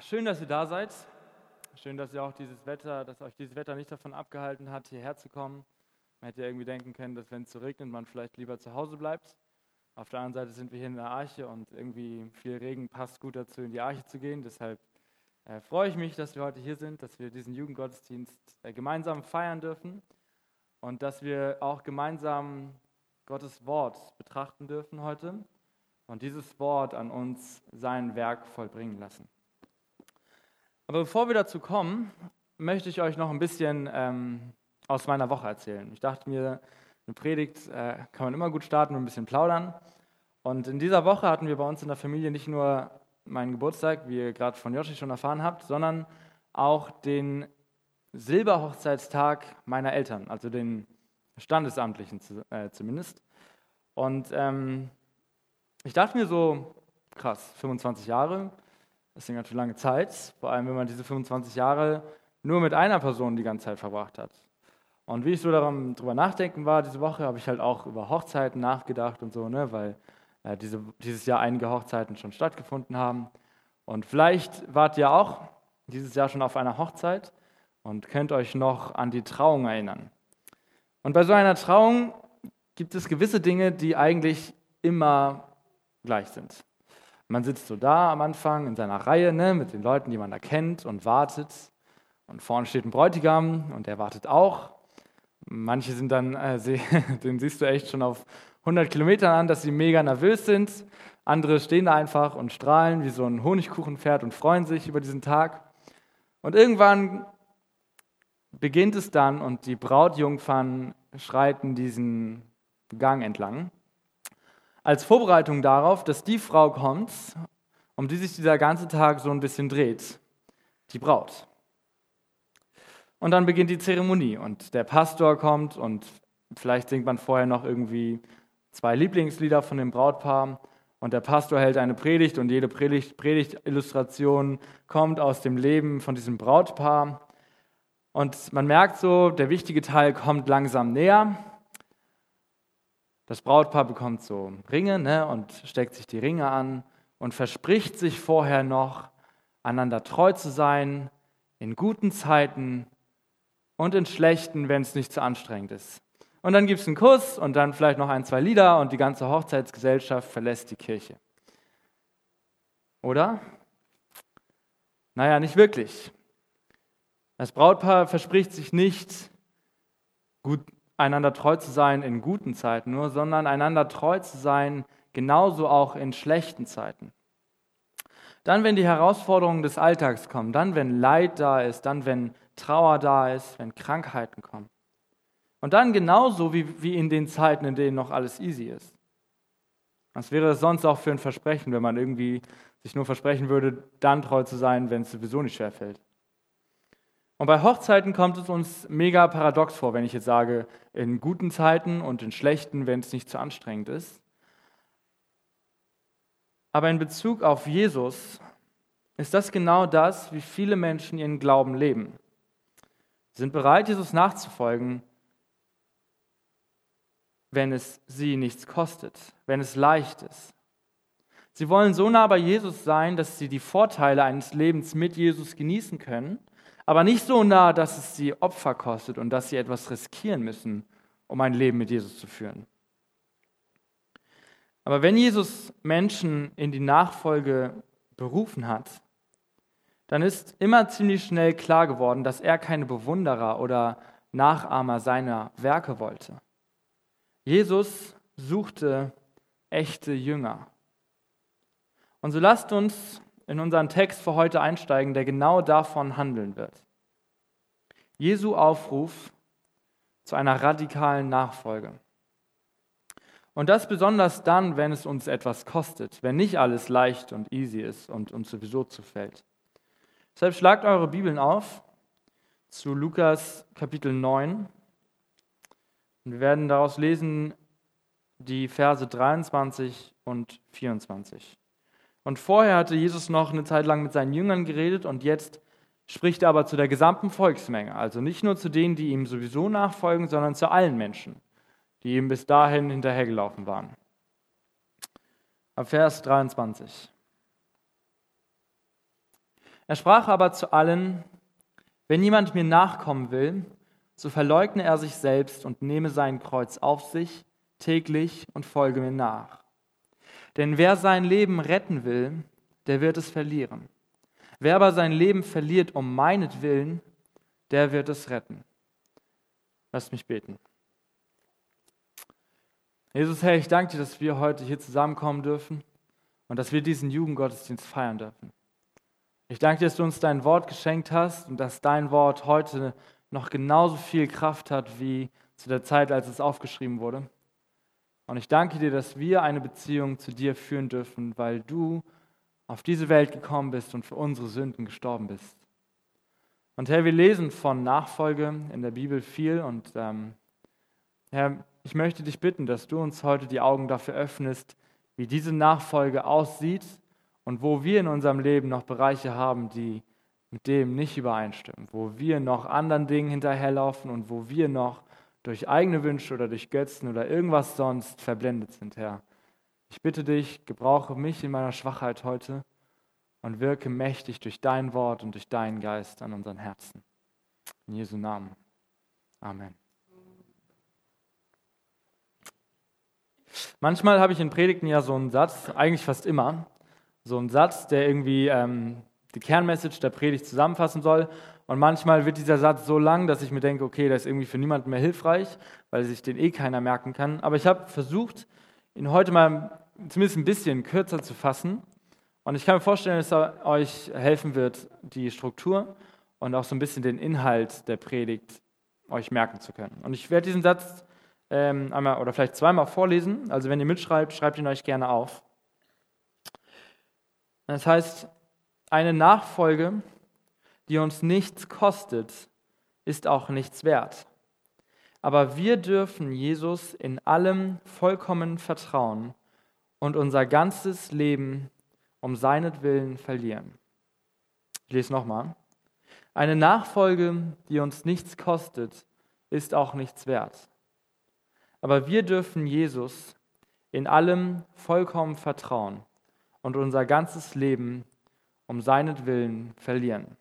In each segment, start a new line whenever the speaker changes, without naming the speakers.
Schön, dass ihr da seid. Schön, dass ihr auch dieses Wetter, dass euch dieses Wetter nicht davon abgehalten hat, hierher zu kommen. Man hätte ja irgendwie denken können, dass wenn es so regnet, man vielleicht lieber zu Hause bleibt. Auf der anderen Seite sind wir hier in der Arche und irgendwie viel Regen passt gut dazu, in die Arche zu gehen. Deshalb äh, freue ich mich, dass wir heute hier sind, dass wir diesen Jugendgottesdienst äh, gemeinsam feiern dürfen und dass wir auch gemeinsam Gottes Wort betrachten dürfen heute und dieses Wort an uns sein Werk vollbringen lassen. Aber bevor wir dazu kommen, möchte ich euch noch ein bisschen ähm, aus meiner Woche erzählen. Ich dachte mir, eine Predigt äh, kann man immer gut starten und ein bisschen plaudern. Und in dieser Woche hatten wir bei uns in der Familie nicht nur meinen Geburtstag, wie ihr gerade von Joshi schon erfahren habt, sondern auch den Silberhochzeitstag meiner Eltern, also den Standesamtlichen äh, zumindest. Und ähm, ich dachte mir so, krass, 25 Jahre, das ist eine ganz lange Zeit, vor allem wenn man diese 25 Jahre nur mit einer Person die ganze Zeit verbracht hat. Und wie ich so darüber nachdenken war diese Woche, habe ich halt auch über Hochzeiten nachgedacht und so, ne, weil äh, diese, dieses Jahr einige Hochzeiten schon stattgefunden haben. Und vielleicht wart ihr auch dieses Jahr schon auf einer Hochzeit und könnt euch noch an die Trauung erinnern. Und bei so einer Trauung gibt es gewisse Dinge, die eigentlich immer gleich sind. Man sitzt so da am Anfang in seiner Reihe ne, mit den Leuten, die man da kennt und wartet. Und vorne steht ein Bräutigam und der wartet auch. Manche sind dann, äh, den siehst du echt schon auf 100 Kilometern an, dass sie mega nervös sind. Andere stehen da einfach und strahlen wie so ein Honigkuchenpferd und freuen sich über diesen Tag. Und irgendwann beginnt es dann und die Brautjungfern schreiten diesen Gang entlang als Vorbereitung darauf, dass die Frau kommt, um die sich dieser ganze Tag so ein bisschen dreht, die Braut. Und dann beginnt die Zeremonie und der Pastor kommt und vielleicht singt man vorher noch irgendwie zwei Lieblingslieder von dem Brautpaar und der Pastor hält eine Predigt und jede Predigt, Predigtillustration kommt aus dem Leben von diesem Brautpaar. Und man merkt so, der wichtige Teil kommt langsam näher das Brautpaar bekommt so Ringe ne, und steckt sich die Ringe an und verspricht sich vorher noch, einander treu zu sein, in guten Zeiten und in schlechten, wenn es nicht zu anstrengend ist. Und dann gibt es einen Kuss und dann vielleicht noch ein, zwei Lieder und die ganze Hochzeitsgesellschaft verlässt die Kirche. Oder? Naja, nicht wirklich. Das Brautpaar verspricht sich nicht, gut, einander treu zu sein in guten Zeiten nur, sondern einander treu zu sein genauso auch in schlechten Zeiten. Dann, wenn die Herausforderungen des Alltags kommen, dann, wenn Leid da ist, dann, wenn Trauer da ist, wenn Krankheiten kommen. Und dann genauso wie, wie in den Zeiten, in denen noch alles easy ist. Was wäre das sonst auch für ein Versprechen, wenn man irgendwie sich nur versprechen würde, dann treu zu sein, wenn es sowieso nicht schwerfällt? Und bei Hochzeiten kommt es uns mega paradox vor, wenn ich jetzt sage, in guten Zeiten und in schlechten, wenn es nicht zu anstrengend ist. Aber in Bezug auf Jesus ist das genau das, wie viele Menschen ihren Glauben leben. Sie sind bereit, Jesus nachzufolgen, wenn es sie nichts kostet, wenn es leicht ist. Sie wollen so nah bei Jesus sein, dass sie die Vorteile eines Lebens mit Jesus genießen können aber nicht so nah, dass es sie Opfer kostet und dass sie etwas riskieren müssen, um ein Leben mit Jesus zu führen. Aber wenn Jesus Menschen in die Nachfolge berufen hat, dann ist immer ziemlich schnell klar geworden, dass er keine Bewunderer oder Nachahmer seiner Werke wollte. Jesus suchte echte Jünger. Und so lasst uns in unseren Text für heute einsteigen, der genau davon handeln wird. Jesu Aufruf zu einer radikalen Nachfolge. Und das besonders dann, wenn es uns etwas kostet, wenn nicht alles leicht und easy ist und uns sowieso zufällt. Deshalb schlagt eure Bibeln auf zu Lukas Kapitel 9. Und wir werden daraus lesen die Verse 23 und 24. Und vorher hatte Jesus noch eine Zeit lang mit seinen Jüngern geredet und jetzt spricht er aber zu der gesamten Volksmenge, also nicht nur zu denen, die ihm sowieso nachfolgen, sondern zu allen Menschen, die ihm bis dahin hinterhergelaufen waren. Ab Vers 23. Er sprach aber zu allen, wenn jemand mir nachkommen will, so verleugne er sich selbst und nehme sein Kreuz auf sich täglich und folge mir nach. Denn wer sein Leben retten will, der wird es verlieren. Wer aber sein Leben verliert um meinetwillen, der wird es retten. Lass mich beten. Jesus, Herr, ich danke dir, dass wir heute hier zusammenkommen dürfen und dass wir diesen Jugendgottesdienst feiern dürfen. Ich danke dir, dass du uns dein Wort geschenkt hast und dass dein Wort heute noch genauso viel Kraft hat wie zu der Zeit, als es aufgeschrieben wurde. Und ich danke dir, dass wir eine Beziehung zu dir führen dürfen, weil du auf diese Welt gekommen bist und für unsere Sünden gestorben bist. Und Herr, wir lesen von Nachfolge in der Bibel viel und ähm, Herr, ich möchte dich bitten, dass du uns heute die Augen dafür öffnest, wie diese Nachfolge aussieht und wo wir in unserem Leben noch Bereiche haben, die mit dem nicht übereinstimmen, wo wir noch anderen Dingen hinterherlaufen und wo wir noch durch eigene Wünsche oder durch Götzen oder irgendwas sonst verblendet sind, Herr. Ich bitte dich, gebrauche mich in meiner Schwachheit heute und wirke mächtig durch dein Wort und durch deinen Geist an unseren Herzen. In Jesu Namen. Amen. Manchmal habe ich in Predigten ja so einen Satz, eigentlich fast immer, so einen Satz, der irgendwie ähm, die Kernmessage der Predigt zusammenfassen soll. Und manchmal wird dieser Satz so lang, dass ich mir denke, okay, der ist irgendwie für niemanden mehr hilfreich, weil sich den eh keiner merken kann. Aber ich habe versucht, ihn heute mal zumindest ein bisschen kürzer zu fassen. Und ich kann mir vorstellen, dass er euch helfen wird, die Struktur und auch so ein bisschen den Inhalt der Predigt euch merken zu können. Und ich werde diesen Satz ähm, einmal oder vielleicht zweimal vorlesen. Also wenn ihr mitschreibt, schreibt ihn euch gerne auf. Das heißt, eine Nachfolge, die uns nichts kostet, ist auch nichts wert. Aber wir dürfen Jesus in allem vollkommen vertrauen und unser ganzes Leben um seinetwillen verlieren. Ich lese nochmal. Eine Nachfolge, die uns nichts kostet, ist auch nichts wert. Aber wir dürfen Jesus in allem vollkommen vertrauen und unser ganzes Leben um seinetwillen verlieren.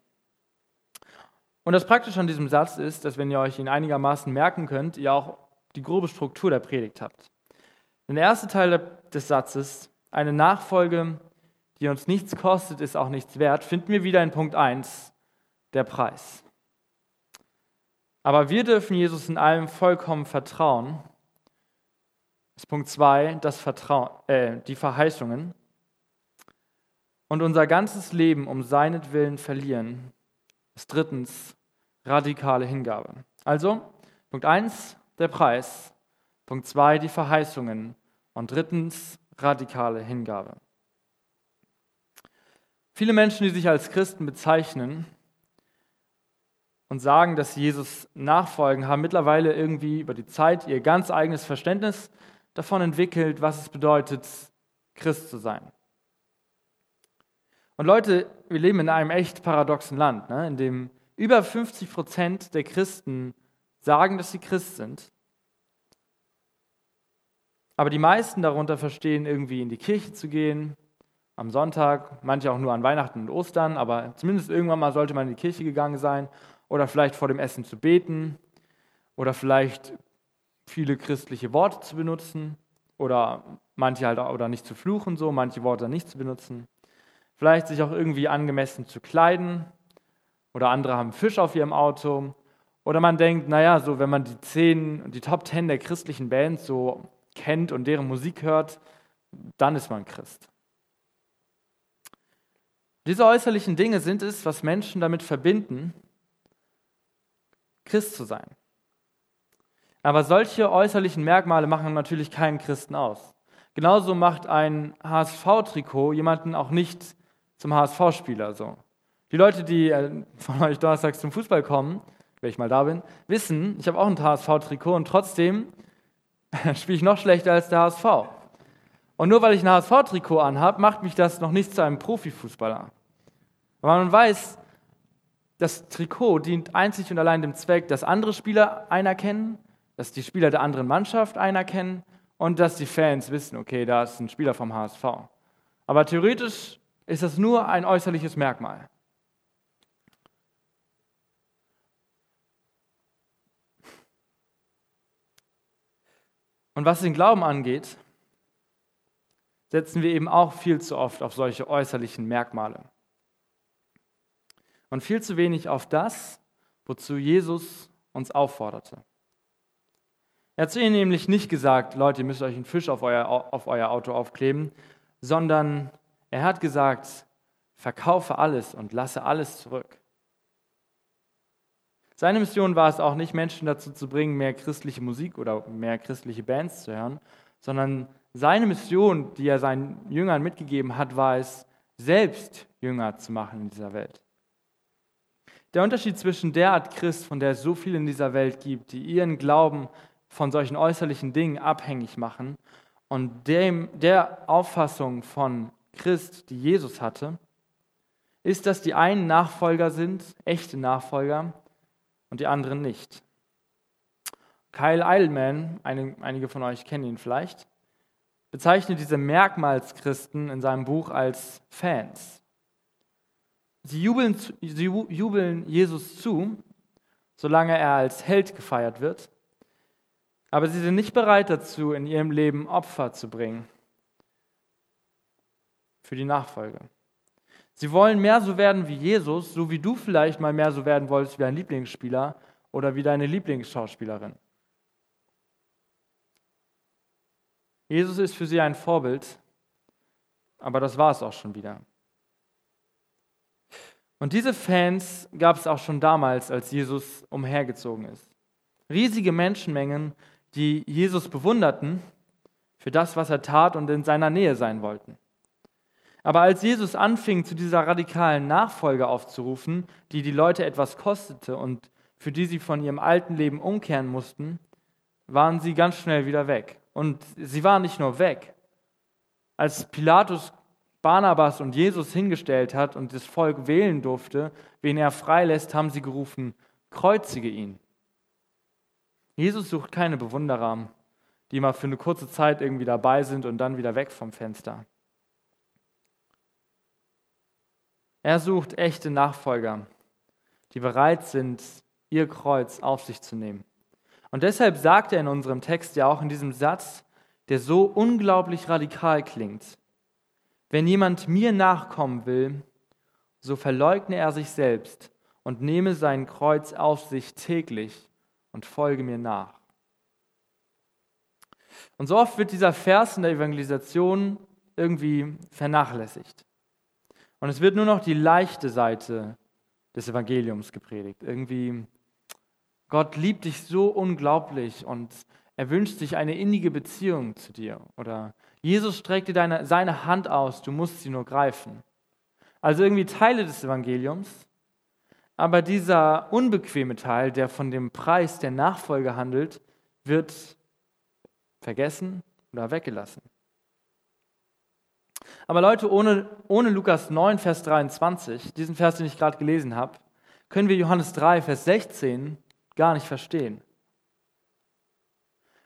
Und das Praktische an diesem Satz ist, dass wenn ihr euch ihn einigermaßen merken könnt, ihr auch die grobe Struktur der Predigt habt. Der erste Teil des Satzes, eine Nachfolge, die uns nichts kostet, ist auch nichts wert, finden wir wieder in Punkt 1, der Preis. Aber wir dürfen Jesus in allem vollkommen vertrauen ist Punkt 2, das Vertrauen, äh, die Verheißungen. Und unser ganzes Leben um seinetwillen verlieren. Ist drittens radikale Hingabe. Also, Punkt 1, der Preis. Punkt 2, die Verheißungen. Und drittens, radikale Hingabe. Viele Menschen, die sich als Christen bezeichnen und sagen, dass sie Jesus nachfolgen, haben mittlerweile irgendwie über die Zeit ihr ganz eigenes Verständnis davon entwickelt, was es bedeutet, Christ zu sein. Und Leute, wir leben in einem echt paradoxen Land, ne, in dem über 50 Prozent der Christen sagen, dass sie Christ sind. Aber die meisten darunter verstehen, irgendwie in die Kirche zu gehen, am Sonntag, manche auch nur an Weihnachten und Ostern, aber zumindest irgendwann mal sollte man in die Kirche gegangen sein oder vielleicht vor dem Essen zu beten oder vielleicht viele christliche Worte zu benutzen oder manche halt oder nicht zu fluchen so, manche Worte nicht zu benutzen. Vielleicht sich auch irgendwie angemessen zu kleiden oder andere haben Fisch auf ihrem Auto oder man denkt, naja, so wenn man die zehn, die Top Ten der christlichen Bands so kennt und deren Musik hört, dann ist man Christ. Diese äußerlichen Dinge sind es, was Menschen damit verbinden, Christ zu sein. Aber solche äußerlichen Merkmale machen natürlich keinen Christen aus. Genauso macht ein HSV-Trikot jemanden auch nicht zum HSV-Spieler. So. Die Leute, die äh, von euch donnerstags zum Fußball kommen, wenn ich mal da bin, wissen, ich habe auch ein HSV-Trikot und trotzdem spiele ich noch schlechter als der HSV. Und nur weil ich ein HSV-Trikot anhabe, macht mich das noch nicht zu einem Profifußballer. Aber man weiß, das Trikot dient einzig und allein dem Zweck, dass andere Spieler einerkennen dass die Spieler der anderen Mannschaft einerkennen und dass die Fans wissen, okay, da ist ein Spieler vom HSV. Aber theoretisch ist das nur ein äußerliches Merkmal. Und was den Glauben angeht, setzen wir eben auch viel zu oft auf solche äußerlichen Merkmale. Und viel zu wenig auf das, wozu Jesus uns aufforderte. Er hat zu ihnen nämlich nicht gesagt, Leute, ihr müsst euch einen Fisch auf euer, auf euer Auto aufkleben, sondern er hat gesagt, verkaufe alles und lasse alles zurück. Seine Mission war es auch nicht, Menschen dazu zu bringen, mehr christliche Musik oder mehr christliche Bands zu hören, sondern seine Mission, die er seinen Jüngern mitgegeben hat, war es, selbst Jünger zu machen in dieser Welt. Der Unterschied zwischen der Art Christ, von der es so viel in dieser Welt gibt, die ihren Glauben von solchen äußerlichen Dingen abhängig machen, und dem, der Auffassung von Christ, die Jesus hatte, ist, dass die einen Nachfolger sind, echte Nachfolger, und die anderen nicht. Kyle Eilman, einige von euch kennen ihn vielleicht, bezeichnet diese Merkmalschristen in seinem Buch als Fans. Sie jubeln, sie jubeln Jesus zu, solange er als Held gefeiert wird, aber sie sind nicht bereit dazu, in ihrem Leben Opfer zu bringen für die Nachfolge. Sie wollen mehr so werden wie Jesus, so wie du vielleicht mal mehr so werden wolltest wie dein Lieblingsspieler oder wie deine Lieblingsschauspielerin. Jesus ist für sie ein Vorbild, aber das war es auch schon wieder. Und diese Fans gab es auch schon damals, als Jesus umhergezogen ist. Riesige Menschenmengen, die Jesus bewunderten für das, was er tat und in seiner Nähe sein wollten. Aber als Jesus anfing, zu dieser radikalen Nachfolge aufzurufen, die die Leute etwas kostete und für die sie von ihrem alten Leben umkehren mussten, waren sie ganz schnell wieder weg. Und sie waren nicht nur weg. Als Pilatus Barnabas und Jesus hingestellt hat und das Volk wählen durfte, wen er freilässt, haben sie gerufen, kreuzige ihn. Jesus sucht keine Bewunderer, die mal für eine kurze Zeit irgendwie dabei sind und dann wieder weg vom Fenster. Er sucht echte Nachfolger, die bereit sind, ihr Kreuz auf sich zu nehmen. Und deshalb sagt er in unserem Text ja auch in diesem Satz, der so unglaublich radikal klingt, wenn jemand mir nachkommen will, so verleugne er sich selbst und nehme sein Kreuz auf sich täglich und folge mir nach. Und so oft wird dieser Vers in der Evangelisation irgendwie vernachlässigt. Und es wird nur noch die leichte Seite des Evangeliums gepredigt. Irgendwie, Gott liebt dich so unglaublich und er wünscht sich eine innige Beziehung zu dir. Oder Jesus streckt dir deine, seine Hand aus, du musst sie nur greifen. Also irgendwie Teile des Evangeliums, aber dieser unbequeme Teil, der von dem Preis der Nachfolge handelt, wird vergessen oder weggelassen. Aber Leute, ohne, ohne Lukas 9, Vers 23, diesen Vers, den ich gerade gelesen habe, können wir Johannes 3, Vers 16 gar nicht verstehen.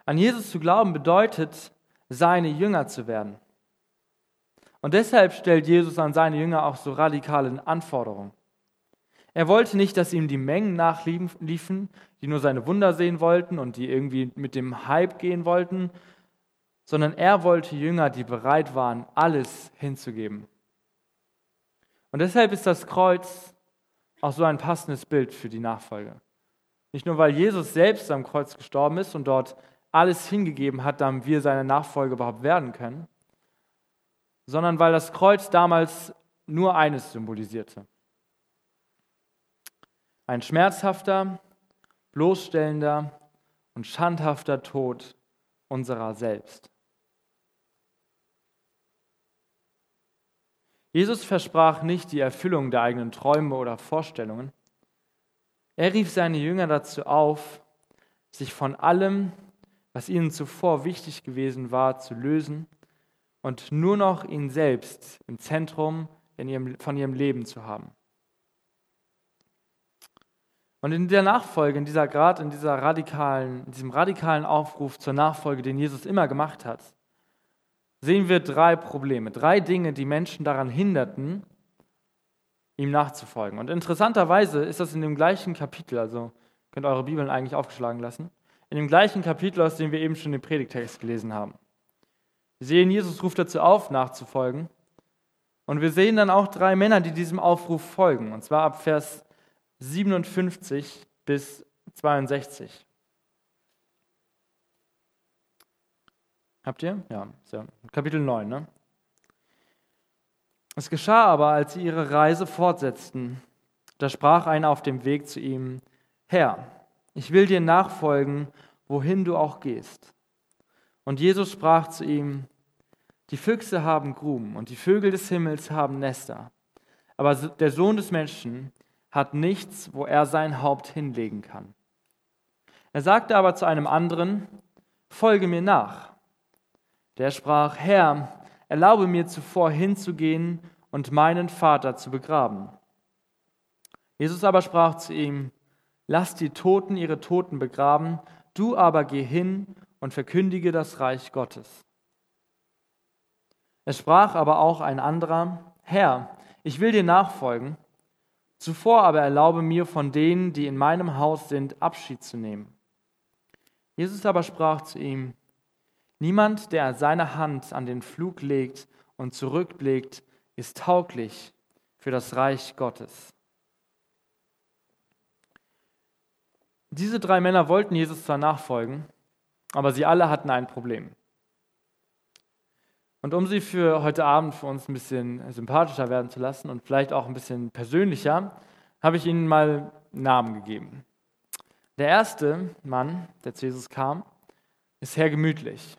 An Jesus zu glauben bedeutet, seine Jünger zu werden. Und deshalb stellt Jesus an seine Jünger auch so radikale Anforderungen. Er wollte nicht, dass ihm die Mengen nachliefen, die nur seine Wunder sehen wollten und die irgendwie mit dem Hype gehen wollten, sondern er wollte Jünger, die bereit waren, alles hinzugeben. Und deshalb ist das Kreuz auch so ein passendes Bild für die Nachfolge. Nicht nur, weil Jesus selbst am Kreuz gestorben ist und dort alles hingegeben hat, damit wir seine Nachfolge überhaupt werden können, sondern weil das Kreuz damals nur eines symbolisierte. Ein schmerzhafter, bloßstellender und schandhafter Tod unserer selbst. Jesus versprach nicht die Erfüllung der eigenen Träume oder Vorstellungen. Er rief seine Jünger dazu auf, sich von allem, was ihnen zuvor wichtig gewesen war, zu lösen und nur noch ihn selbst im Zentrum ihrem, von ihrem Leben zu haben. Und in der Nachfolge, in dieser Grad, in dieser radikalen, in diesem radikalen Aufruf zur Nachfolge, den Jesus immer gemacht hat, sehen wir drei Probleme, drei Dinge, die Menschen daran hinderten, ihm nachzufolgen. Und interessanterweise ist das in dem gleichen Kapitel, also könnt eure Bibeln eigentlich aufgeschlagen lassen, in dem gleichen Kapitel, aus dem wir eben schon den Predigtext gelesen haben. Wir sehen, Jesus ruft dazu auf, nachzufolgen. Und wir sehen dann auch drei Männer, die diesem Aufruf folgen, und zwar ab Vers 57 bis 62. Habt ihr? Ja, so. Kapitel 9. Ne? Es geschah aber, als sie ihre Reise fortsetzten, da sprach einer auf dem Weg zu ihm, Herr, ich will dir nachfolgen, wohin du auch gehst. Und Jesus sprach zu ihm, die Füchse haben Gruben und die Vögel des Himmels haben Nester, aber der Sohn des Menschen hat nichts, wo er sein Haupt hinlegen kann. Er sagte aber zu einem anderen, folge mir nach. Der sprach, Herr, erlaube mir zuvor hinzugehen und meinen Vater zu begraben. Jesus aber sprach zu ihm, lass die Toten ihre Toten begraben, du aber geh hin und verkündige das Reich Gottes. Es sprach aber auch ein anderer, Herr, ich will dir nachfolgen, zuvor aber erlaube mir von denen, die in meinem Haus sind, Abschied zu nehmen. Jesus aber sprach zu ihm, Niemand, der seine Hand an den Flug legt und zurückblickt, ist tauglich für das Reich Gottes. Diese drei Männer wollten Jesus zwar nachfolgen, aber sie alle hatten ein Problem. Und um sie für heute Abend für uns ein bisschen sympathischer werden zu lassen und vielleicht auch ein bisschen persönlicher, habe ich ihnen mal Namen gegeben. Der erste Mann, der zu Jesus kam, ist Herr Gemütlich.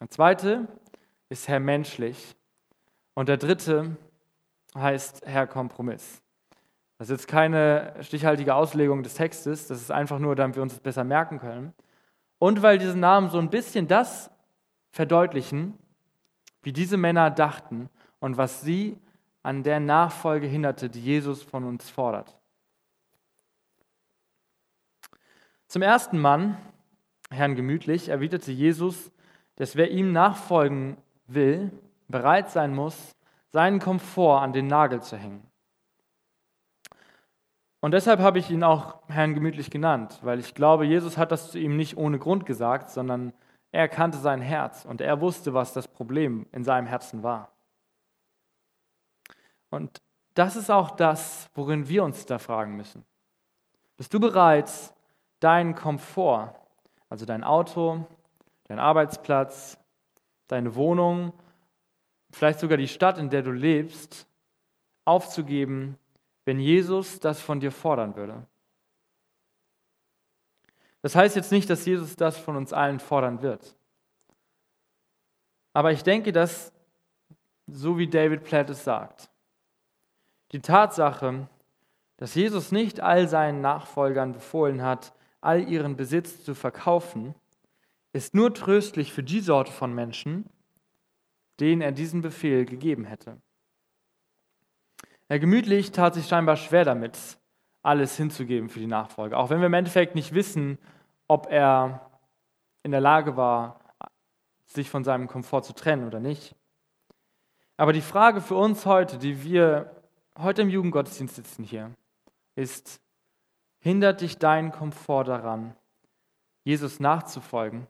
Der zweite ist Herr menschlich. Und der dritte heißt Herr Kompromiss. Das ist jetzt keine stichhaltige Auslegung des Textes, das ist einfach nur, damit wir uns das besser merken können. Und weil diese Namen so ein bisschen das verdeutlichen, wie diese Männer dachten und was sie an der Nachfolge hinderte, die Jesus von uns fordert. Zum ersten Mann, Herrn Gemütlich, erwiderte Jesus, dass wer ihm nachfolgen will, bereit sein muss, seinen Komfort an den Nagel zu hängen. Und deshalb habe ich ihn auch Herrn gemütlich genannt, weil ich glaube, Jesus hat das zu ihm nicht ohne Grund gesagt, sondern er kannte sein Herz und er wusste, was das Problem in seinem Herzen war. Und das ist auch das, worin wir uns da fragen müssen. Bist du bereit, deinen Komfort, also dein Auto, dein Arbeitsplatz, deine Wohnung, vielleicht sogar die Stadt, in der du lebst, aufzugeben, wenn Jesus das von dir fordern würde. Das heißt jetzt nicht, dass Jesus das von uns allen fordern wird. Aber ich denke, dass, so wie David Platt es sagt, die Tatsache, dass Jesus nicht all seinen Nachfolgern befohlen hat, all ihren Besitz zu verkaufen, ist nur tröstlich für die Sorte von Menschen, denen er diesen Befehl gegeben hätte. Herr Gemütlich tat sich scheinbar schwer damit, alles hinzugeben für die Nachfolge, auch wenn wir im Endeffekt nicht wissen, ob er in der Lage war, sich von seinem Komfort zu trennen oder nicht. Aber die Frage für uns heute, die wir heute im Jugendgottesdienst sitzen hier, ist, hindert dich dein Komfort daran, Jesus nachzufolgen?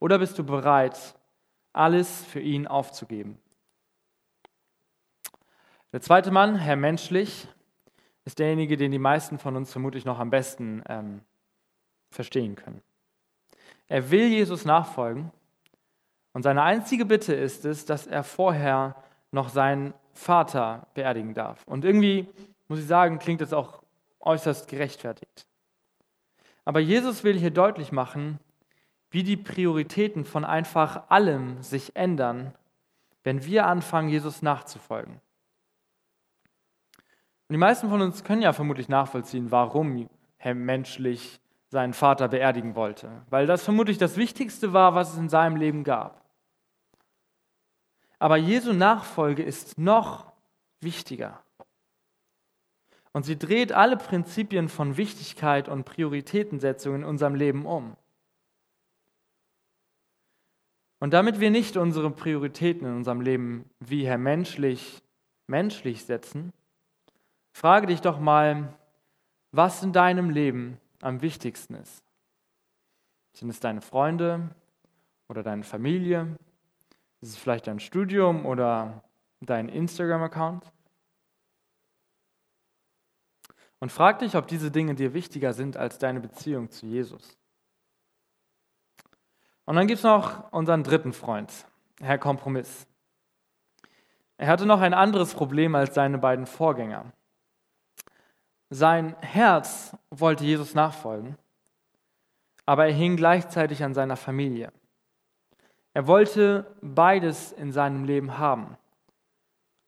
Oder bist du bereit, alles für ihn aufzugeben? Der zweite Mann, Herr Menschlich, ist derjenige, den die meisten von uns vermutlich noch am besten ähm, verstehen können. Er will Jesus nachfolgen und seine einzige Bitte ist es, dass er vorher noch seinen Vater beerdigen darf. Und irgendwie, muss ich sagen, klingt das auch äußerst gerechtfertigt. Aber Jesus will hier deutlich machen, wie die Prioritäten von einfach allem sich ändern, wenn wir anfangen, Jesus nachzufolgen. Und die meisten von uns können ja vermutlich nachvollziehen, warum Herr menschlich seinen Vater beerdigen wollte, weil das vermutlich das Wichtigste war, was es in seinem Leben gab. Aber Jesu Nachfolge ist noch wichtiger. Und sie dreht alle Prinzipien von Wichtigkeit und Prioritätensetzung in unserem Leben um. Und damit wir nicht unsere Prioritäten in unserem Leben wie Herr menschlich, menschlich setzen, frage dich doch mal, was in deinem Leben am wichtigsten ist. Sind es deine Freunde oder deine Familie? Ist es vielleicht dein Studium oder dein Instagram-Account? Und frag dich, ob diese Dinge dir wichtiger sind als deine Beziehung zu Jesus. Und dann gibt es noch unseren dritten Freund, Herr Kompromiss. Er hatte noch ein anderes Problem als seine beiden Vorgänger. Sein Herz wollte Jesus nachfolgen, aber er hing gleichzeitig an seiner Familie. Er wollte beides in seinem Leben haben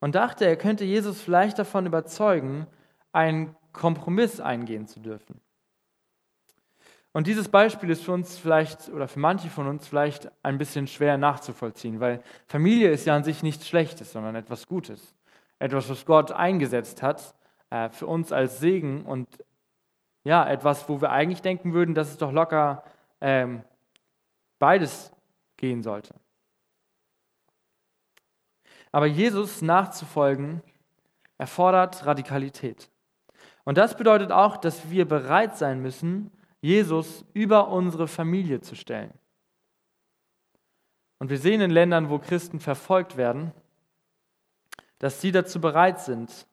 und dachte, er könnte Jesus vielleicht davon überzeugen, einen Kompromiss eingehen zu dürfen. Und dieses Beispiel ist für uns vielleicht oder für manche von uns vielleicht ein bisschen schwer nachzuvollziehen, weil Familie ist ja an sich nichts Schlechtes, sondern etwas Gutes. Etwas, was Gott eingesetzt hat äh, für uns als Segen und ja, etwas, wo wir eigentlich denken würden, dass es doch locker ähm, beides gehen sollte. Aber Jesus nachzufolgen erfordert Radikalität. Und das bedeutet auch, dass wir bereit sein müssen, Jesus über unsere Familie zu stellen. Und wir sehen in Ländern, wo Christen verfolgt werden, dass sie dazu bereit sind,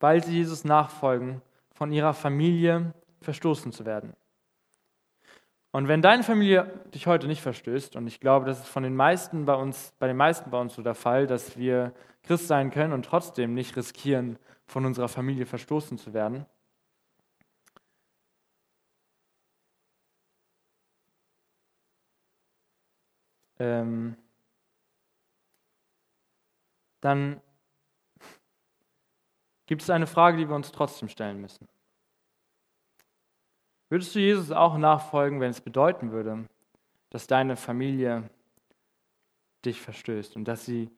weil sie Jesus nachfolgen, von ihrer Familie verstoßen zu werden. Und wenn deine Familie dich heute nicht verstößt, und ich glaube, das ist von den meisten bei uns, bei den meisten bei uns so der Fall, dass wir Christ sein können und trotzdem nicht riskieren, von unserer Familie verstoßen zu werden, ähm, dann gibt es eine Frage, die wir uns trotzdem stellen müssen. Würdest du Jesus auch nachfolgen, wenn es bedeuten würde, dass deine Familie dich verstößt und dass sie,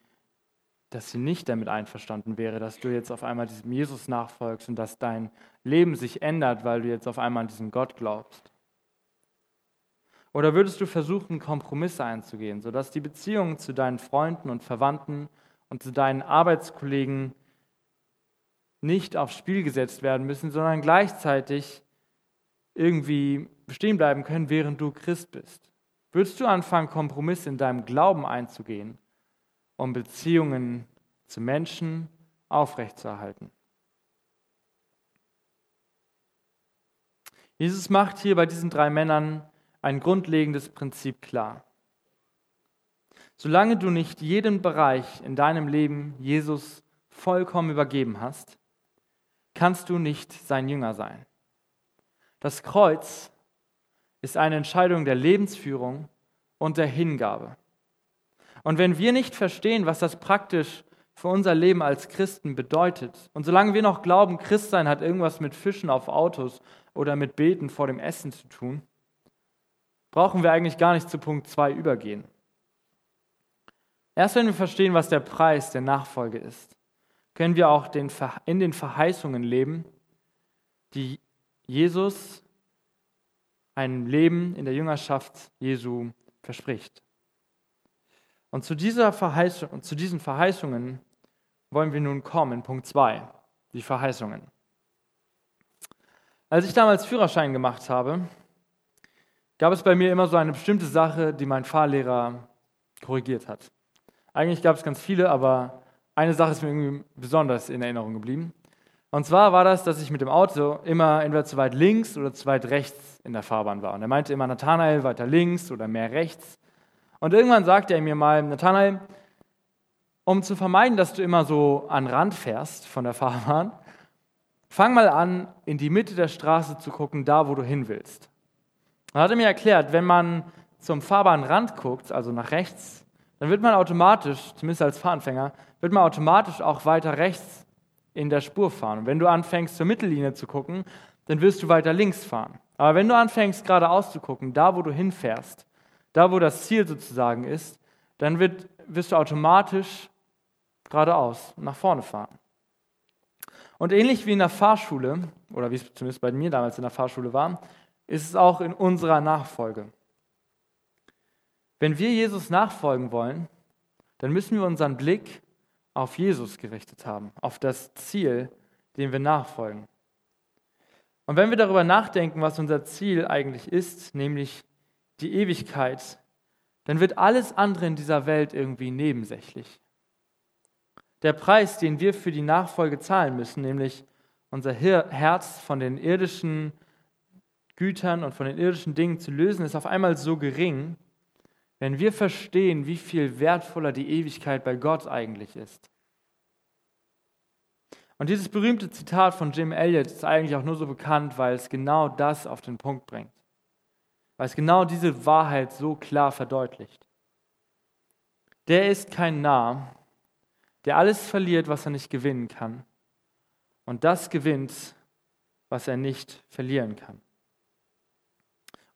dass sie nicht damit einverstanden wäre, dass du jetzt auf einmal diesem Jesus nachfolgst und dass dein Leben sich ändert, weil du jetzt auf einmal an diesen Gott glaubst? Oder würdest du versuchen, Kompromisse einzugehen, sodass die Beziehungen zu deinen Freunden und Verwandten und zu deinen Arbeitskollegen nicht aufs Spiel gesetzt werden müssen, sondern gleichzeitig irgendwie bestehen bleiben können, während du Christ bist? Würdest du anfangen, Kompromisse in deinem Glauben einzugehen, um Beziehungen zu Menschen aufrechtzuerhalten? Jesus macht hier bei diesen drei Männern ein grundlegendes Prinzip klar. Solange du nicht jeden Bereich in deinem Leben Jesus vollkommen übergeben hast, kannst du nicht sein Jünger sein. Das Kreuz ist eine Entscheidung der Lebensführung und der Hingabe. Und wenn wir nicht verstehen, was das praktisch für unser Leben als Christen bedeutet, und solange wir noch glauben, Christsein hat irgendwas mit Fischen auf Autos oder mit Beten vor dem Essen zu tun, brauchen wir eigentlich gar nicht zu Punkt 2 übergehen. Erst wenn wir verstehen, was der Preis der Nachfolge ist, können wir auch in den Verheißungen leben, die Jesus ein Leben in der Jüngerschaft Jesu verspricht. Und zu, dieser Verheißung, zu diesen Verheißungen wollen wir nun kommen, Punkt 2, die Verheißungen. Als ich damals Führerschein gemacht habe, gab es bei mir immer so eine bestimmte Sache, die mein Fahrlehrer korrigiert hat. Eigentlich gab es ganz viele, aber eine Sache ist mir irgendwie besonders in Erinnerung geblieben. Und zwar war das, dass ich mit dem Auto immer entweder zu weit links oder zu weit rechts in der Fahrbahn war. Und er meinte immer, Nathanael, weiter links oder mehr rechts. Und irgendwann sagte er mir mal, Nathanael, um zu vermeiden, dass du immer so an Rand fährst von der Fahrbahn, fang mal an, in die Mitte der Straße zu gucken, da wo du hin willst. Er hatte mir erklärt, wenn man zum Fahrbahnrand guckt, also nach rechts, dann wird man automatisch, zumindest als Fahranfänger, wird man automatisch auch weiter rechts in der Spur fahren. Und wenn du anfängst, zur Mittellinie zu gucken, dann wirst du weiter links fahren. Aber wenn du anfängst, geradeaus zu gucken, da wo du hinfährst, da wo das Ziel sozusagen ist, dann wird, wirst du automatisch geradeaus nach vorne fahren. Und ähnlich wie in der Fahrschule, oder wie es zumindest bei mir damals in der Fahrschule war, ist es auch in unserer Nachfolge. Wenn wir Jesus nachfolgen wollen, dann müssen wir unseren Blick auf Jesus gerichtet haben, auf das Ziel, dem wir nachfolgen. Und wenn wir darüber nachdenken, was unser Ziel eigentlich ist, nämlich die Ewigkeit, dann wird alles andere in dieser Welt irgendwie nebensächlich. Der Preis, den wir für die Nachfolge zahlen müssen, nämlich unser Herz von den irdischen Gütern und von den irdischen Dingen zu lösen, ist auf einmal so gering, wenn wir verstehen, wie viel wertvoller die Ewigkeit bei Gott eigentlich ist. Und dieses berühmte Zitat von Jim Elliot ist eigentlich auch nur so bekannt, weil es genau das auf den Punkt bringt. Weil es genau diese Wahrheit so klar verdeutlicht. Der ist kein Narr, der alles verliert, was er nicht gewinnen kann. Und das gewinnt, was er nicht verlieren kann.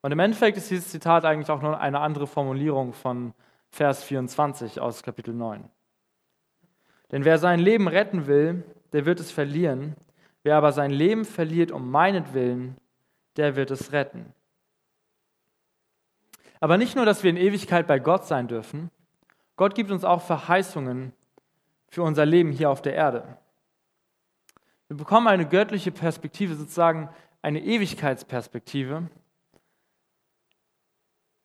Und im Endeffekt ist dieses Zitat eigentlich auch nur eine andere Formulierung von Vers 24 aus Kapitel 9. Denn wer sein Leben retten will, der wird es verlieren. Wer aber sein Leben verliert um meinetwillen, der wird es retten. Aber nicht nur, dass wir in Ewigkeit bei Gott sein dürfen, Gott gibt uns auch Verheißungen für unser Leben hier auf der Erde. Wir bekommen eine göttliche Perspektive, sozusagen eine Ewigkeitsperspektive,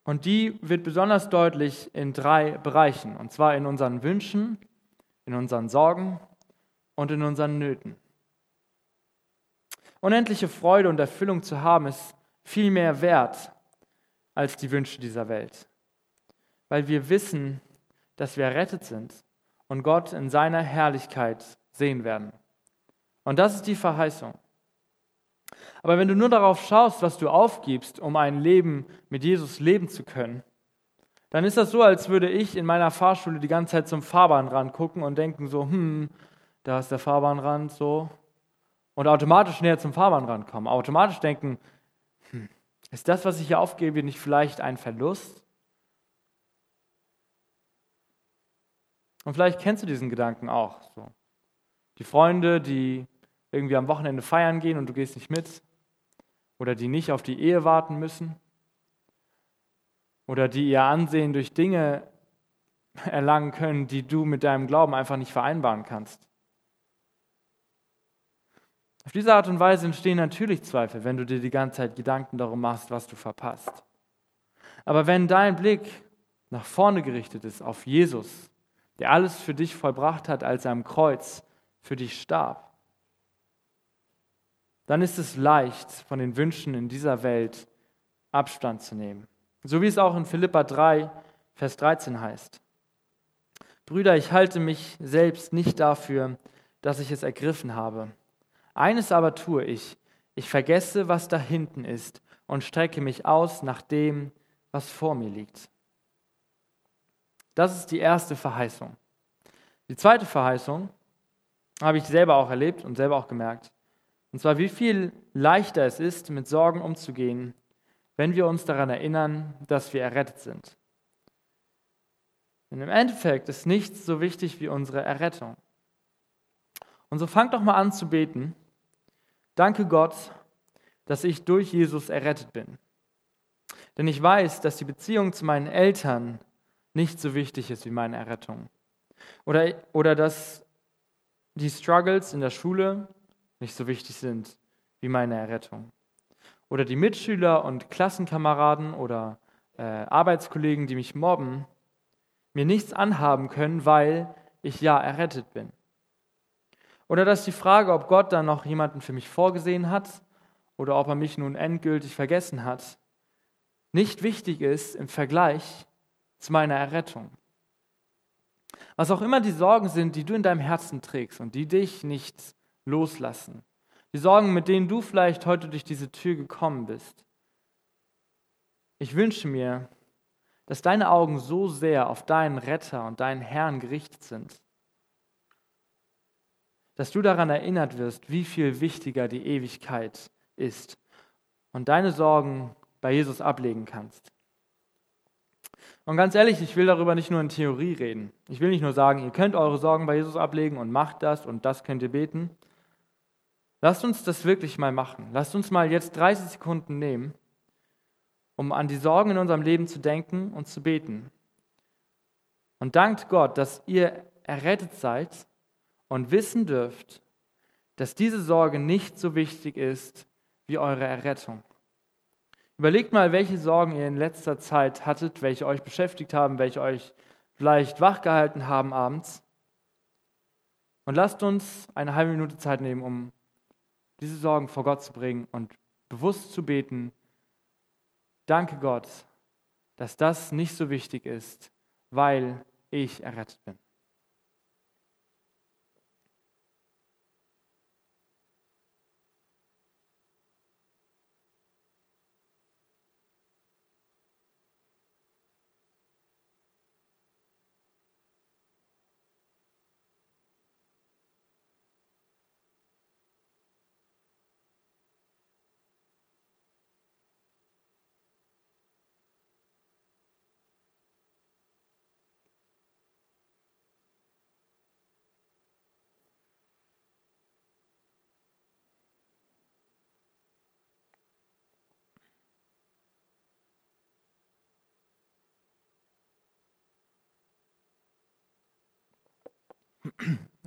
und die wird besonders deutlich in drei Bereichen, und zwar in unseren Wünschen, in unseren Sorgen und in unseren Nöten. Unendliche Freude und Erfüllung zu haben, ist viel mehr wert als die Wünsche dieser Welt, weil wir wissen, dass wir errettet sind und Gott in seiner Herrlichkeit sehen werden. Und das ist die Verheißung. Aber wenn du nur darauf schaust, was du aufgibst, um ein Leben mit Jesus leben zu können, dann ist das so, als würde ich in meiner Fahrschule die ganze Zeit zum Fahrbahnrand gucken und denken so, hm, da ist der Fahrbahnrand so. Und automatisch näher zum Fahrbahnrand kommen. Automatisch denken, hm, ist das, was ich hier aufgebe, nicht vielleicht ein Verlust? Und vielleicht kennst du diesen Gedanken auch. So. Die Freunde, die irgendwie am Wochenende feiern gehen und du gehst nicht mit. Oder die nicht auf die Ehe warten müssen. Oder die ihr Ansehen durch Dinge erlangen können, die du mit deinem Glauben einfach nicht vereinbaren kannst. Auf diese Art und Weise entstehen natürlich Zweifel, wenn du dir die ganze Zeit Gedanken darum machst, was du verpasst. Aber wenn dein Blick nach vorne gerichtet ist auf Jesus, der alles für dich vollbracht hat, als er am Kreuz für dich starb, dann ist es leicht, von den Wünschen in dieser Welt Abstand zu nehmen. So wie es auch in Philippa 3, Vers 13 heißt. Brüder, ich halte mich selbst nicht dafür, dass ich es ergriffen habe. Eines aber tue ich, ich vergesse, was da hinten ist und strecke mich aus nach dem, was vor mir liegt. Das ist die erste Verheißung. Die zweite Verheißung habe ich selber auch erlebt und selber auch gemerkt. Und zwar, wie viel leichter es ist, mit Sorgen umzugehen, wenn wir uns daran erinnern, dass wir errettet sind. Denn im Endeffekt ist nichts so wichtig wie unsere Errettung. Und so fangt doch mal an zu beten. Danke Gott, dass ich durch Jesus errettet bin. Denn ich weiß, dass die Beziehung zu meinen Eltern nicht so wichtig ist wie meine Errettung. Oder, oder dass die Struggles in der Schule nicht so wichtig sind wie meine Errettung. Oder die Mitschüler und Klassenkameraden oder äh, Arbeitskollegen, die mich mobben, mir nichts anhaben können, weil ich ja errettet bin. Oder dass die Frage, ob Gott dann noch jemanden für mich vorgesehen hat oder ob er mich nun endgültig vergessen hat, nicht wichtig ist im Vergleich zu meiner Errettung. Was auch immer die Sorgen sind, die du in deinem Herzen trägst und die dich nicht loslassen. Die Sorgen, mit denen du vielleicht heute durch diese Tür gekommen bist. Ich wünsche mir, dass deine Augen so sehr auf deinen Retter und deinen Herrn gerichtet sind, dass du daran erinnert wirst, wie viel wichtiger die Ewigkeit ist und deine Sorgen bei Jesus ablegen kannst. Und ganz ehrlich, ich will darüber nicht nur in Theorie reden. Ich will nicht nur sagen, ihr könnt eure Sorgen bei Jesus ablegen und macht das und das könnt ihr beten, Lasst uns das wirklich mal machen. Lasst uns mal jetzt 30 Sekunden nehmen, um an die Sorgen in unserem Leben zu denken und zu beten. Und dankt Gott, dass ihr errettet seid und wissen dürft, dass diese Sorge nicht so wichtig ist wie eure Errettung. Überlegt mal, welche Sorgen ihr in letzter Zeit hattet, welche euch beschäftigt haben, welche euch vielleicht wachgehalten haben abends. Und lasst uns eine halbe Minute Zeit nehmen, um diese Sorgen vor Gott zu bringen und bewusst zu beten. Danke Gott, dass das nicht so wichtig ist, weil ich errettet bin.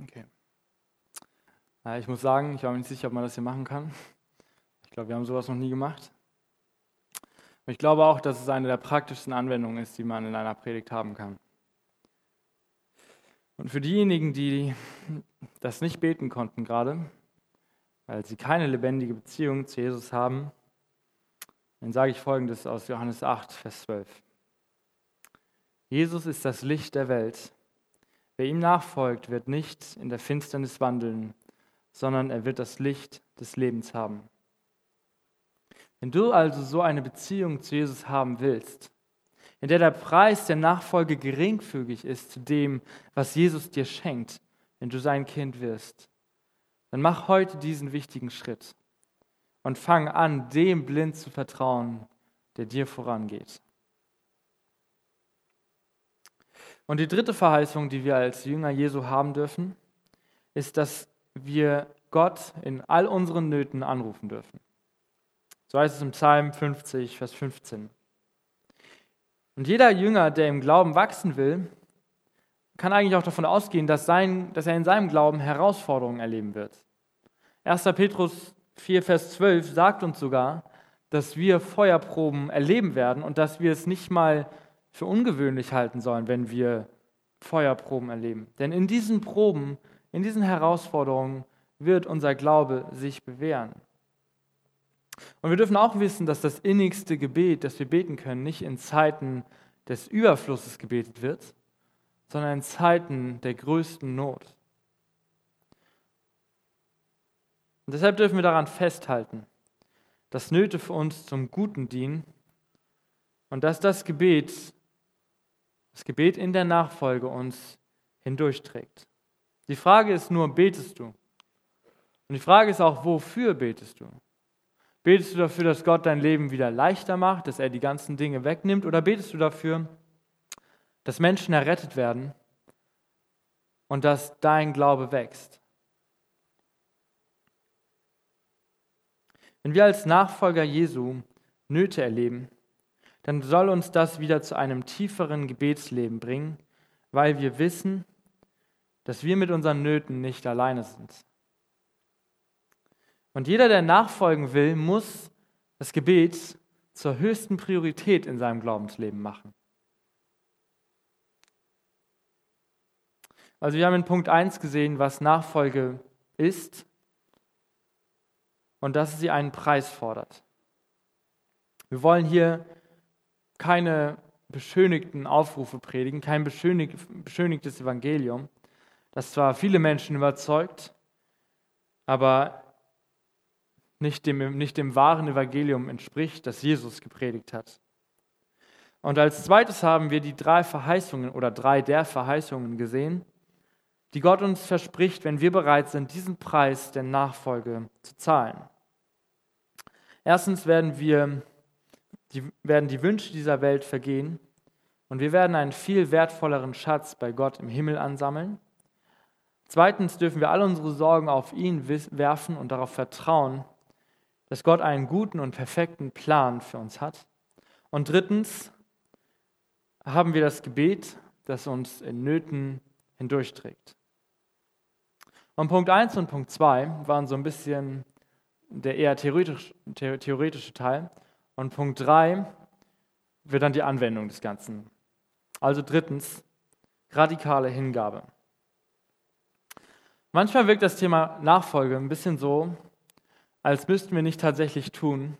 Okay. Ich muss sagen, ich war mir nicht sicher, ob man das hier machen kann. Ich glaube, wir haben sowas noch nie gemacht. Ich glaube auch, dass es eine der praktischsten Anwendungen ist, die man in einer Predigt haben kann. Und für diejenigen, die das nicht beten konnten gerade, weil sie keine lebendige Beziehung zu Jesus haben, dann sage ich folgendes aus Johannes 8, Vers 12. Jesus ist das Licht der Welt. Wer ihm nachfolgt, wird nicht in der Finsternis wandeln, sondern er wird das Licht des Lebens haben. Wenn du also so eine Beziehung zu Jesus haben willst, in der der Preis der Nachfolge geringfügig ist zu dem, was Jesus dir schenkt, wenn du sein Kind wirst, dann mach heute diesen wichtigen Schritt und fang an, dem blind zu vertrauen, der dir vorangeht. Und die dritte Verheißung, die wir als Jünger Jesu haben dürfen, ist, dass wir Gott in all unseren Nöten anrufen dürfen. So heißt es im Psalm 50, Vers 15. Und jeder Jünger, der im Glauben wachsen will, kann eigentlich auch davon ausgehen, dass, sein, dass er in seinem Glauben Herausforderungen erleben wird. 1. Petrus 4, Vers 12 sagt uns sogar, dass wir Feuerproben erleben werden und dass wir es nicht mal für ungewöhnlich halten sollen, wenn wir Feuerproben erleben. Denn in diesen Proben, in diesen Herausforderungen wird unser Glaube sich bewähren. Und wir dürfen auch wissen, dass das innigste Gebet, das wir beten können, nicht in Zeiten des Überflusses gebetet wird, sondern in Zeiten der größten Not. Und deshalb dürfen wir daran festhalten, dass Nöte für uns zum Guten dienen und dass das Gebet das Gebet in der Nachfolge uns hindurchträgt. Die Frage ist nur, betest du? Und die Frage ist auch, wofür betest du? Betest du dafür, dass Gott dein Leben wieder leichter macht, dass er die ganzen Dinge wegnimmt? Oder betest du dafür, dass Menschen errettet werden und dass dein Glaube wächst? Wenn wir als Nachfolger Jesu Nöte erleben, dann soll uns das wieder zu einem tieferen Gebetsleben bringen, weil wir wissen, dass wir mit unseren Nöten nicht alleine sind. Und jeder, der nachfolgen will, muss das Gebet zur höchsten Priorität in seinem Glaubensleben machen. Also wir haben in Punkt 1 gesehen, was Nachfolge ist und dass sie einen Preis fordert. Wir wollen hier keine beschönigten Aufrufe predigen, kein beschönigtes Evangelium, das zwar viele Menschen überzeugt, aber nicht dem, nicht dem wahren Evangelium entspricht, das Jesus gepredigt hat. Und als zweites haben wir die drei Verheißungen oder drei der Verheißungen gesehen, die Gott uns verspricht, wenn wir bereit sind, diesen Preis der Nachfolge zu zahlen. Erstens werden wir die, werden die Wünsche dieser Welt vergehen und wir werden einen viel wertvolleren Schatz bei Gott im Himmel ansammeln. Zweitens dürfen wir alle unsere Sorgen auf ihn werfen und darauf vertrauen, dass Gott einen guten und perfekten Plan für uns hat. Und drittens haben wir das Gebet, das uns in Nöten hindurchträgt. Und Punkt 1 und Punkt 2 waren so ein bisschen der eher theoretisch, theoretische Teil. Und Punkt 3 wird dann die Anwendung des Ganzen. Also drittens, radikale Hingabe. Manchmal wirkt das Thema Nachfolge ein bisschen so, als müssten wir nicht tatsächlich tun,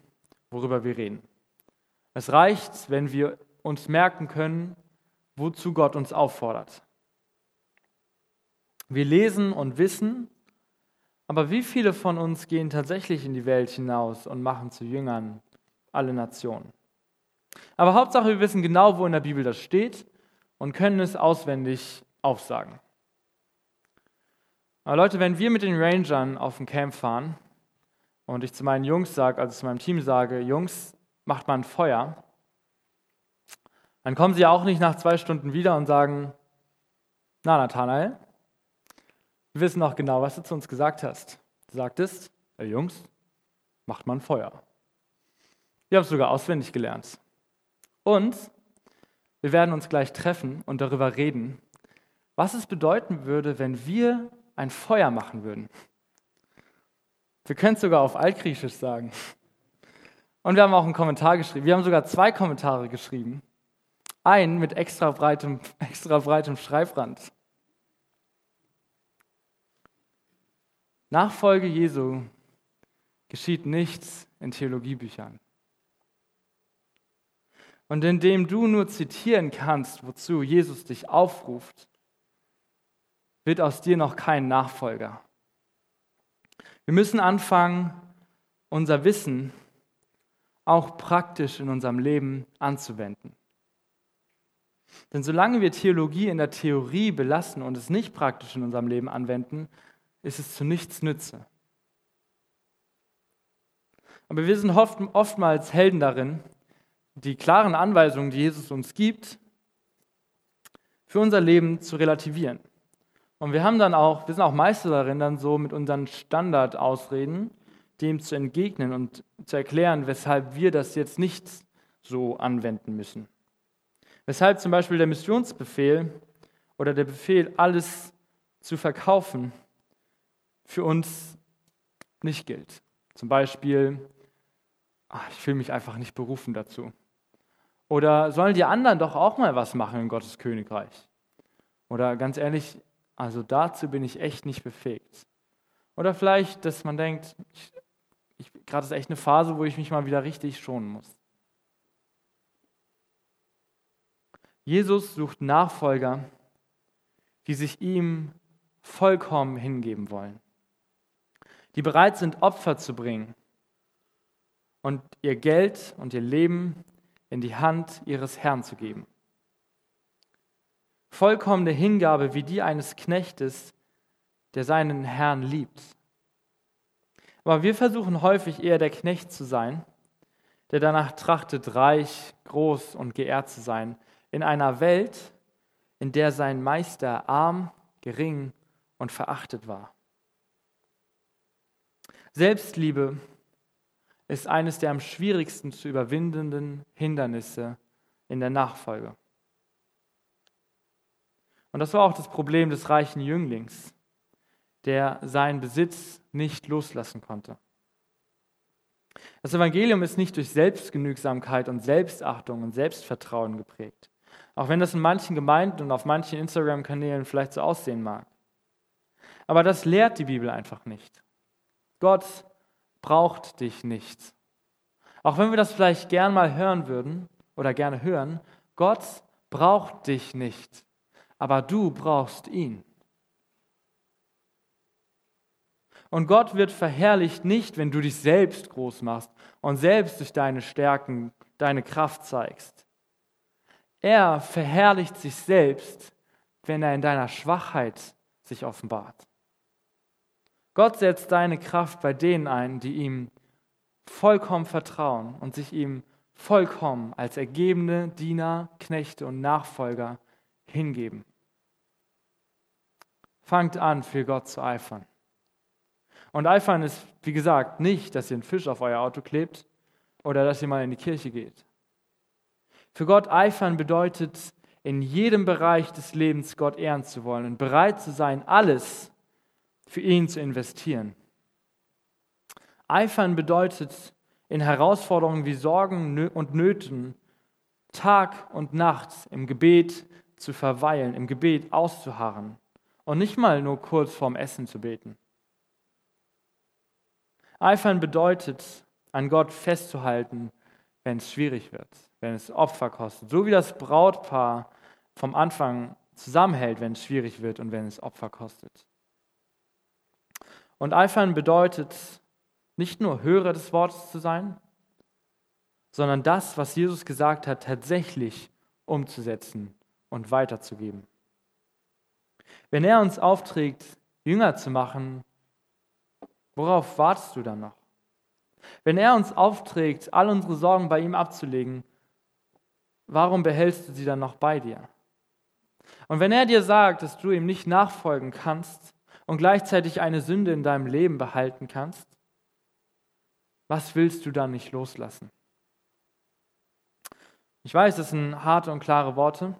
worüber wir reden. Es reicht, wenn wir uns merken können, wozu Gott uns auffordert. Wir lesen und wissen, aber wie viele von uns gehen tatsächlich in die Welt hinaus und machen zu Jüngern alle Nationen? Aber Hauptsache, wir wissen genau, wo in der Bibel das steht und können es auswendig aufsagen. Aber Leute, wenn wir mit den Rangern auf dem Camp fahren und ich zu meinen Jungs sage, also zu meinem Team sage, Jungs, macht mal ein Feuer, dann kommen sie auch nicht nach zwei Stunden wieder und sagen, na Nathanael, wir wissen auch genau, was du zu uns gesagt hast. Du sagtest, hey Jungs, macht mal ein Feuer. Wir haben es sogar auswendig gelernt. Und wir werden uns gleich treffen und darüber reden, was es bedeuten würde, wenn wir ein Feuer machen würden. Wir können es sogar auf Altgriechisch sagen. Und wir haben auch einen Kommentar geschrieben. Wir haben sogar zwei Kommentare geschrieben. Einen mit extra breitem, extra breitem Schreibrand. Nachfolge Jesu geschieht nichts in Theologiebüchern. Und indem du nur zitieren kannst, wozu Jesus dich aufruft, wird aus dir noch kein Nachfolger. Wir müssen anfangen, unser Wissen auch praktisch in unserem Leben anzuwenden. Denn solange wir Theologie in der Theorie belassen und es nicht praktisch in unserem Leben anwenden, ist es zu nichts Nütze. Aber wir sind oftmals Helden darin, die klaren Anweisungen, die Jesus uns gibt, für unser Leben zu relativieren. Und wir haben dann auch, wir sind auch Meister darin, dann so mit unseren Standardausreden dem zu entgegnen und zu erklären, weshalb wir das jetzt nicht so anwenden müssen. Weshalb zum Beispiel der Missionsbefehl oder der Befehl, alles zu verkaufen, für uns nicht gilt. Zum Beispiel, ach, ich fühle mich einfach nicht berufen dazu. Oder sollen die anderen doch auch mal was machen in Gottes Königreich? Oder ganz ehrlich, also dazu bin ich echt nicht befähigt. Oder vielleicht, dass man denkt, gerade ist echt eine Phase, wo ich mich mal wieder richtig schonen muss. Jesus sucht Nachfolger, die sich ihm vollkommen hingeben wollen, die bereit sind, Opfer zu bringen und ihr Geld und ihr Leben in die Hand ihres Herrn zu geben. Vollkommene Hingabe wie die eines Knechtes, der seinen Herrn liebt. Aber wir versuchen häufig eher der Knecht zu sein, der danach trachtet, reich, groß und geehrt zu sein, in einer Welt, in der sein Meister arm, gering und verachtet war. Selbstliebe ist eines der am schwierigsten zu überwindenden Hindernisse in der Nachfolge. Und das war auch das Problem des reichen Jünglings, der seinen Besitz nicht loslassen konnte. Das Evangelium ist nicht durch Selbstgenügsamkeit und Selbstachtung und Selbstvertrauen geprägt, auch wenn das in manchen Gemeinden und auf manchen Instagram-Kanälen vielleicht so aussehen mag. Aber das lehrt die Bibel einfach nicht. Gott braucht dich nicht. Auch wenn wir das vielleicht gern mal hören würden oder gerne hören, Gott braucht dich nicht, aber du brauchst ihn. Und Gott wird verherrlicht nicht, wenn du dich selbst groß machst und selbst durch deine Stärken deine Kraft zeigst. Er verherrlicht sich selbst, wenn er in deiner Schwachheit sich offenbart. Gott setzt deine Kraft bei denen ein, die ihm vollkommen vertrauen und sich ihm vollkommen als ergebene Diener, Knechte und Nachfolger hingeben. Fangt an, für Gott zu eifern. Und eifern ist, wie gesagt, nicht, dass ihr einen Fisch auf euer Auto klebt oder dass ihr mal in die Kirche geht. Für Gott eifern bedeutet, in jedem Bereich des Lebens Gott ehren zu wollen und bereit zu sein, alles für ihn zu investieren. Eifern bedeutet in Herausforderungen wie Sorgen und Nöten Tag und Nacht im Gebet zu verweilen, im Gebet auszuharren und nicht mal nur kurz vorm Essen zu beten. Eifern bedeutet, an Gott festzuhalten, wenn es schwierig wird, wenn es Opfer kostet. So wie das Brautpaar vom Anfang zusammenhält, wenn es schwierig wird und wenn es Opfer kostet. Und eifern bedeutet nicht nur Hörer des Wortes zu sein, sondern das, was Jesus gesagt hat, tatsächlich umzusetzen und weiterzugeben. Wenn er uns aufträgt, Jünger zu machen, worauf wartest du dann noch? Wenn er uns aufträgt, all unsere Sorgen bei ihm abzulegen, warum behältst du sie dann noch bei dir? Und wenn er dir sagt, dass du ihm nicht nachfolgen kannst und gleichzeitig eine Sünde in deinem Leben behalten kannst, was willst du dann nicht loslassen? Ich weiß, das sind harte und klare Worte,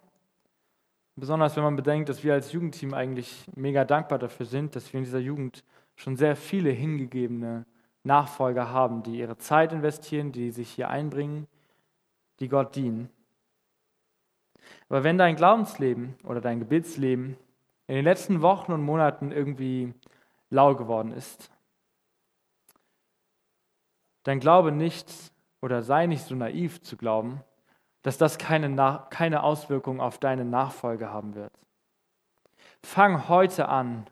besonders wenn man bedenkt, dass wir als Jugendteam eigentlich mega dankbar dafür sind, dass wir in dieser Jugend schon sehr viele hingegebene Nachfolger haben, die ihre Zeit investieren, die sich hier einbringen, die Gott dienen. Aber wenn dein Glaubensleben oder dein Gebetsleben in den letzten Wochen und Monaten irgendwie lau geworden ist, dann glaube nicht oder sei nicht so naiv zu glauben, dass das keine, keine Auswirkung auf deine Nachfolge haben wird. Fang heute an,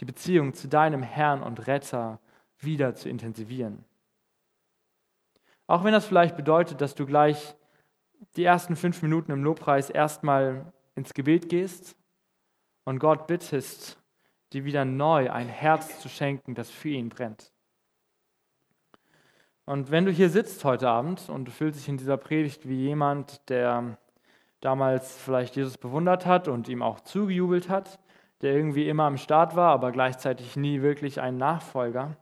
die Beziehung zu deinem Herrn und Retter wieder zu intensivieren. Auch wenn das vielleicht bedeutet, dass du gleich die ersten fünf Minuten im Lobpreis erstmal ins Gebet gehst und Gott bittest, dir wieder neu ein Herz zu schenken, das für ihn brennt. Und wenn du hier sitzt heute Abend und du fühlst dich in dieser Predigt wie jemand, der damals vielleicht Jesus bewundert hat und ihm auch zugejubelt hat, der irgendwie immer am Start war, aber gleichzeitig nie wirklich ein Nachfolger,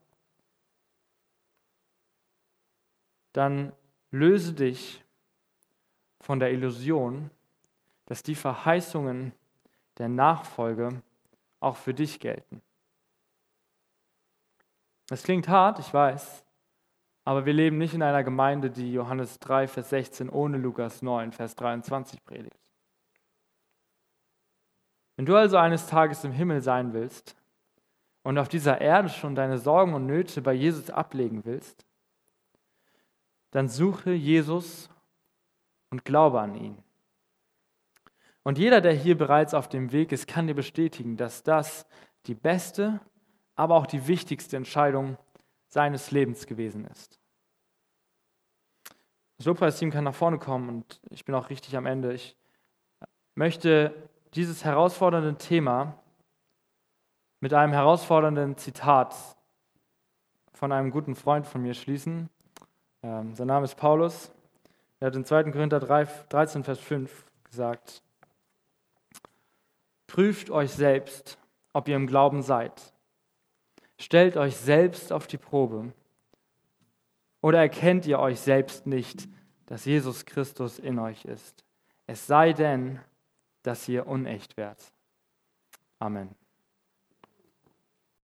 dann löse dich von der Illusion, dass die Verheißungen der Nachfolge auch für dich gelten. Das klingt hart, ich weiß, aber wir leben nicht in einer Gemeinde, die Johannes 3, Vers 16 ohne Lukas 9, Vers 23 predigt. Wenn du also eines Tages im Himmel sein willst und auf dieser Erde schon deine Sorgen und Nöte bei Jesus ablegen willst, dann suche Jesus und glaube an ihn. Und jeder, der hier bereits auf dem Weg ist, kann dir bestätigen, dass das die beste, aber auch die wichtigste Entscheidung seines Lebens gewesen ist. Das Lobpreisteam kann nach vorne kommen und ich bin auch richtig am Ende. Ich möchte dieses herausfordernde Thema mit einem herausfordernden Zitat von einem guten Freund von mir schließen. Ähm, sein Name ist Paulus. Er hat in 2. Korinther 13, Vers 5 gesagt, Prüft euch selbst, ob ihr im Glauben seid. Stellt euch selbst auf die Probe. Oder erkennt ihr euch selbst nicht, dass Jesus Christus in euch ist? Es sei denn, dass ihr unecht wärt. Amen.